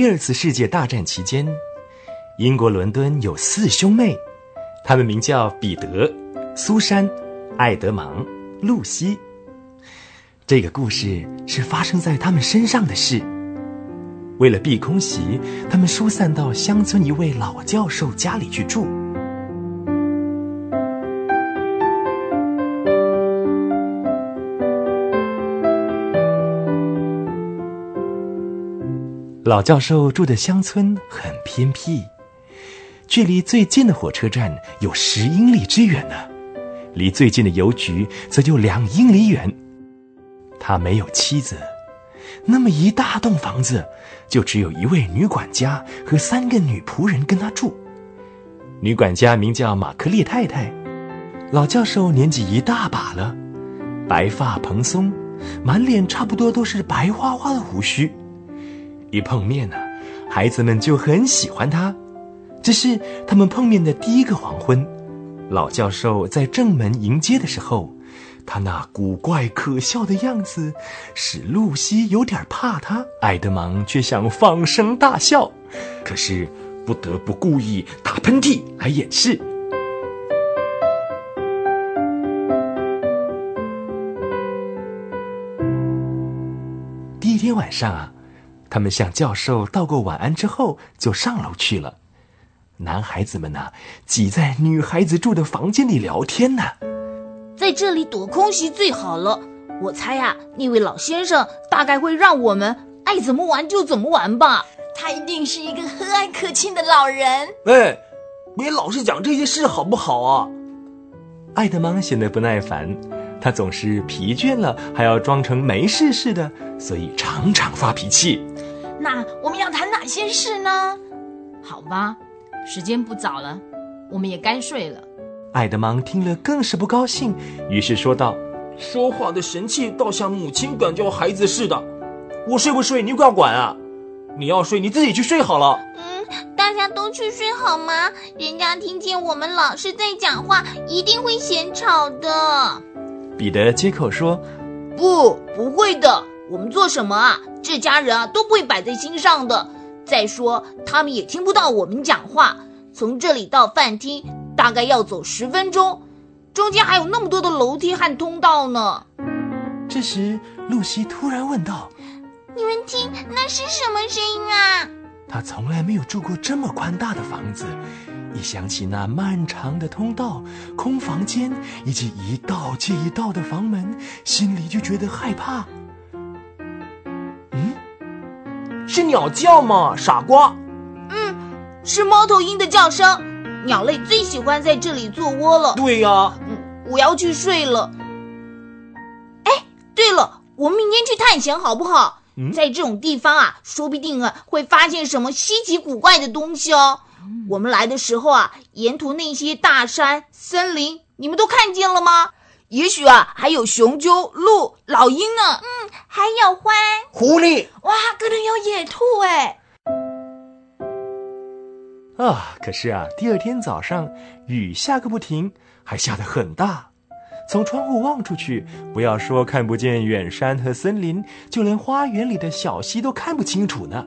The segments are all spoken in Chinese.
第二次世界大战期间，英国伦敦有四兄妹，他们名叫彼得、苏珊、艾德芒、露西。这个故事是发生在他们身上的事。为了避空袭，他们疏散到乡村一位老教授家里去住。老教授住的乡村很偏僻，距离最近的火车站有十英里之远呢，离最近的邮局则就两英里远。他没有妻子，那么一大栋房子，就只有一位女管家和三个女仆人跟他住。女管家名叫玛克丽太太，老教授年纪一大把了，白发蓬松，满脸差不多都是白花花的胡须。一碰面呢，孩子们就很喜欢他。这是他们碰面的第一个黄昏。老教授在正门迎接的时候，他那古怪可笑的样子使露西有点怕他。爱德芒却想放声大笑，可是不得不故意打喷嚏来掩饰。第一天晚上啊。他们向教授道过晚安之后，就上楼去了。男孩子们呢，挤在女孩子住的房间里聊天呢。在这里躲空袭最好了。我猜呀，那位老先生大概会让我们爱怎么玩就怎么玩吧。他一定是一个和蔼可亲的老人。哎，别老是讲这些事好不好啊？爱德芒显得不耐烦，他总是疲倦了还要装成没事似的，所以常常发脾气。那我们要谈哪些事呢？好吧，时间不早了，我们也该睡了。爱德芒听了更是不高兴，于是说道：“说话的神气倒像母亲管教孩子似的。我睡不睡你管管啊？你要睡你自己去睡好了。”嗯，大家都去睡好吗？人家听见我们老是在讲话，一定会嫌吵的。彼得接口说：“不，不会的。”我们做什么啊？这家人啊都不会摆在心上的。再说，他们也听不到我们讲话。从这里到饭厅大概要走十分钟，中间还有那么多的楼梯和通道呢。这时，露西突然问道：“你们听，那是什么声音啊？”她从来没有住过这么宽大的房子，一想起那漫长的通道、空房间以及一道接一道的房门，心里就觉得害怕。是鸟叫吗，傻瓜？嗯，是猫头鹰的叫声。鸟类最喜欢在这里做窝了。对呀。嗯，我要去睡了。哎，对了，我们明天去探险好不好？在这种地方啊，说不定啊会发现什么稀奇古怪的东西哦。我们来的时候啊，沿途那些大山、森林，你们都看见了吗？也许啊，还有雄鸠、鹿、老鹰呢。嗯，还有獾、狐狸。哇，可能有野兔哎。啊，可是啊，第二天早上雨下个不停，还下得很大。从窗户望出去，不要说看不见远山和森林，就连花园里的小溪都看不清楚呢。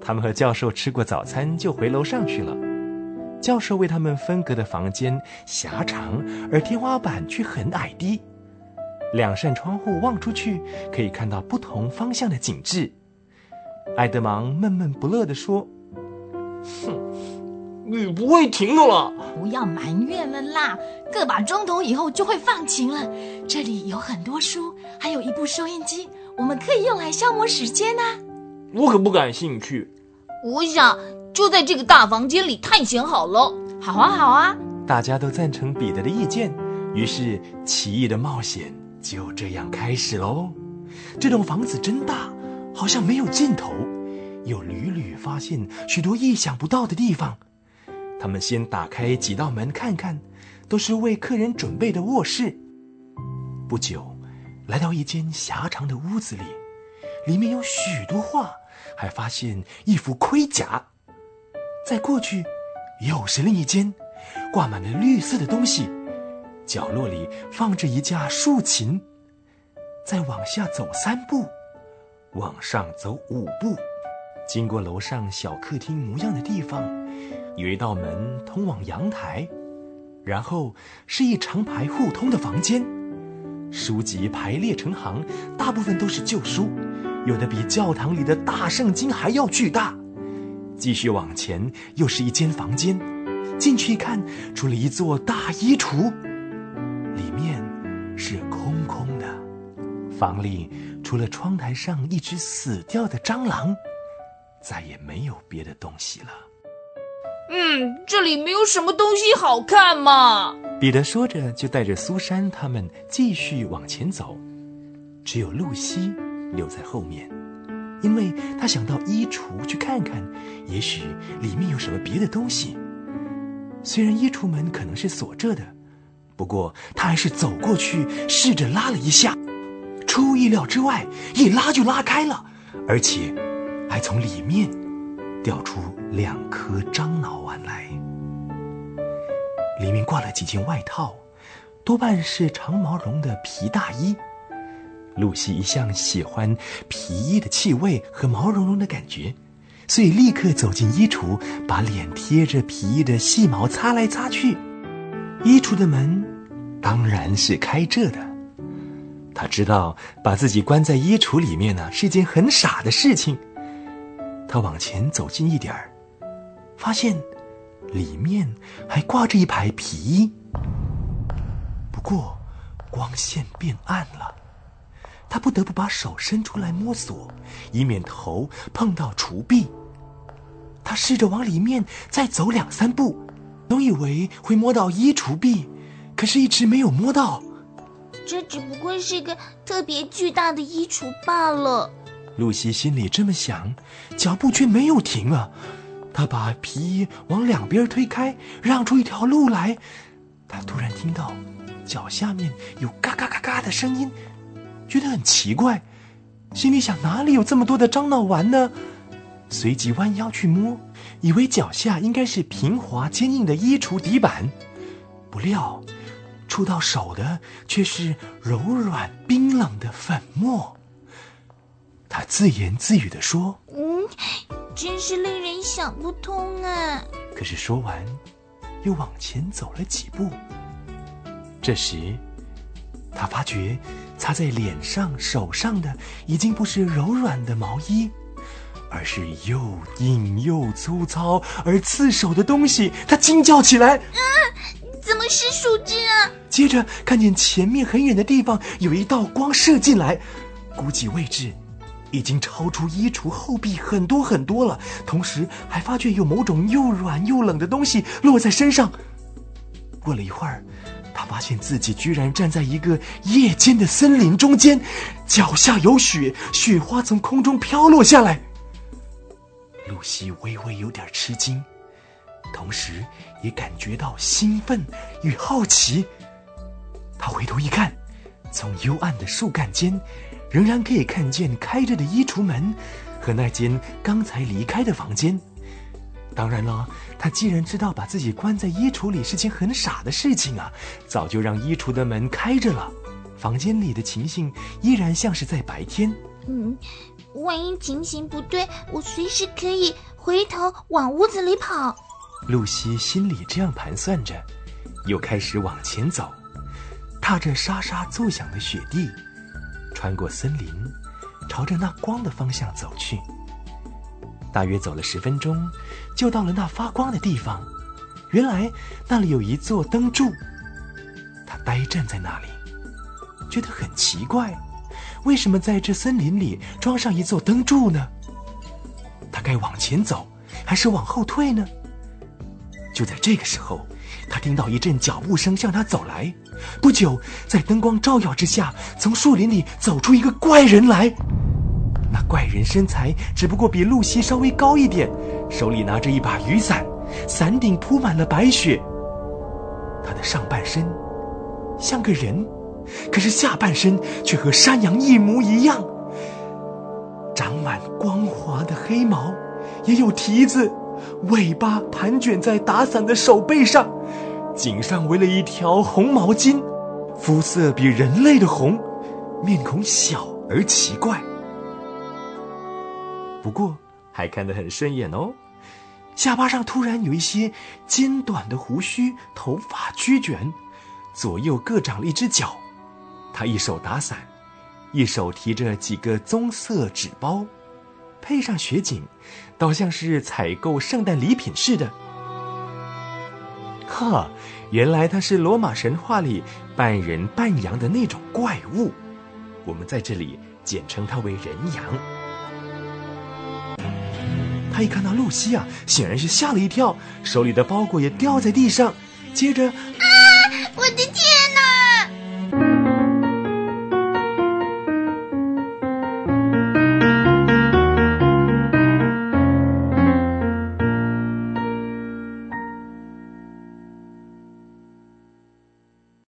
他们和教授吃过早餐，就回楼上去了。教授为他们分隔的房间狭长，而天花板却很矮低。两扇窗户望出去，可以看到不同方向的景致。爱德芒闷闷不乐地说：“哼，雨不会停的了。不要埋怨了啦，个把钟头以后就会放晴了。这里有很多书，还有一部收音机，我们可以用来消磨时间呢。”我可不感兴趣。我想。就在这个大房间里探险好了，好啊，好啊！大家都赞成彼得的意见，于是奇异的冒险就这样开始喽。这栋房子真大，好像没有尽头，又屡屡发现许多意想不到的地方。他们先打开几道门看看，都是为客人准备的卧室。不久，来到一间狭长的屋子里，里面有许多画，还发现一副盔甲。再过去，又是另一间，挂满了绿色的东西。角落里放着一架竖琴。再往下走三步，往上走五步，经过楼上小客厅模样的地方，有一道门通往阳台，然后是一长排互通的房间，书籍排列成行，大部分都是旧书，有的比教堂里的大圣经还要巨大。继续往前，又是一间房间，进去一看，除了一座大衣橱，里面是空空的，房里除了窗台上一只死掉的蟑螂。再也没有别的东西了。嗯，这里没有什么东西好看嘛。彼得说着，就带着苏珊他们继续往前走。只有露西留在后面，因为他想到衣橱去看看，也许里面有什么别的东西。虽然衣橱门可能是锁着的，不过他还是走过去，试着拉了一下。出意料之外，一拉就拉开了，而且。还从里面掉出两颗樟脑丸来，里面挂了几件外套，多半是长毛绒的皮大衣。露西一向喜欢皮衣的气味和毛茸茸的感觉，所以立刻走进衣橱，把脸贴着皮衣的细毛擦来擦去。衣橱的门当然是开着的，他知道把自己关在衣橱里面呢是一件很傻的事情。他往前走近一点儿，发现里面还挂着一排皮衣。不过光线变暗了，他不得不把手伸出来摸索，以免头碰到橱壁。他试着往里面再走两三步，总以为会摸到衣橱壁，可是一直没有摸到。这只不过是个特别巨大的衣橱罢了。露西心里这么想，脚步却没有停啊！她把皮衣往两边推开，让出一条路来。她突然听到脚下面有嘎嘎嘎嘎的声音，觉得很奇怪，心里想哪里有这么多的樟脑丸呢？随即弯腰去摸，以为脚下应该是平滑坚硬的衣橱底板，不料触到手的却是柔软冰冷的粉末。他自言自语地说：“嗯，真是令人想不通啊！”可是说完，又往前走了几步。这时，他发觉擦在脸上、手上的已经不是柔软的毛衣，而是又硬又粗糙而刺手的东西。他惊叫起来：“啊，怎么是树枝啊？”接着看见前面很远的地方有一道光射进来，估计位置。已经超出衣橱后壁很多很多了，同时还发觉有某种又软又冷的东西落在身上。过了一会儿，他发现自己居然站在一个夜间的森林中间，脚下有雪，雪花从空中飘落下来。露西微微有点吃惊，同时也感觉到兴奋与好奇。他回头一看，从幽暗的树干间。仍然可以看见开着的衣橱门，和那间刚才离开的房间。当然了，他既然知道把自己关在衣橱里是件很傻的事情啊，早就让衣橱的门开着了。房间里的情形依然像是在白天。嗯，万一情形不对，我随时可以回头往屋子里跑。露西心里这样盘算着，又开始往前走，踏着沙沙作响的雪地。穿过森林，朝着那光的方向走去。大约走了十分钟，就到了那发光的地方。原来那里有一座灯柱。他呆站在那里，觉得很奇怪：为什么在这森林里装上一座灯柱呢？他该往前走，还是往后退呢？就在这个时候。他听到一阵脚步声向他走来，不久，在灯光照耀之下，从树林里走出一个怪人来。那怪人身材只不过比露西稍微高一点，手里拿着一把雨伞，伞顶铺满了白雪。他的上半身像个人，可是下半身却和山羊一模一样，长满光滑的黑毛，也有蹄子。尾巴盘卷在打伞的手背上，颈上围了一条红毛巾，肤色比人类的红，面孔小而奇怪。不过还看得很顺眼哦。下巴上突然有一些尖短的胡须，头发曲卷，左右各长了一只脚。他一手打伞，一手提着几个棕色纸包，配上雪景，倒像是采购圣诞礼品似的。哈，原来他是罗马神话里半人半羊的那种怪物。我们在这里简称他为人羊。他一看到露西啊，显然是吓了一跳，手里的包裹也掉在地上，接着。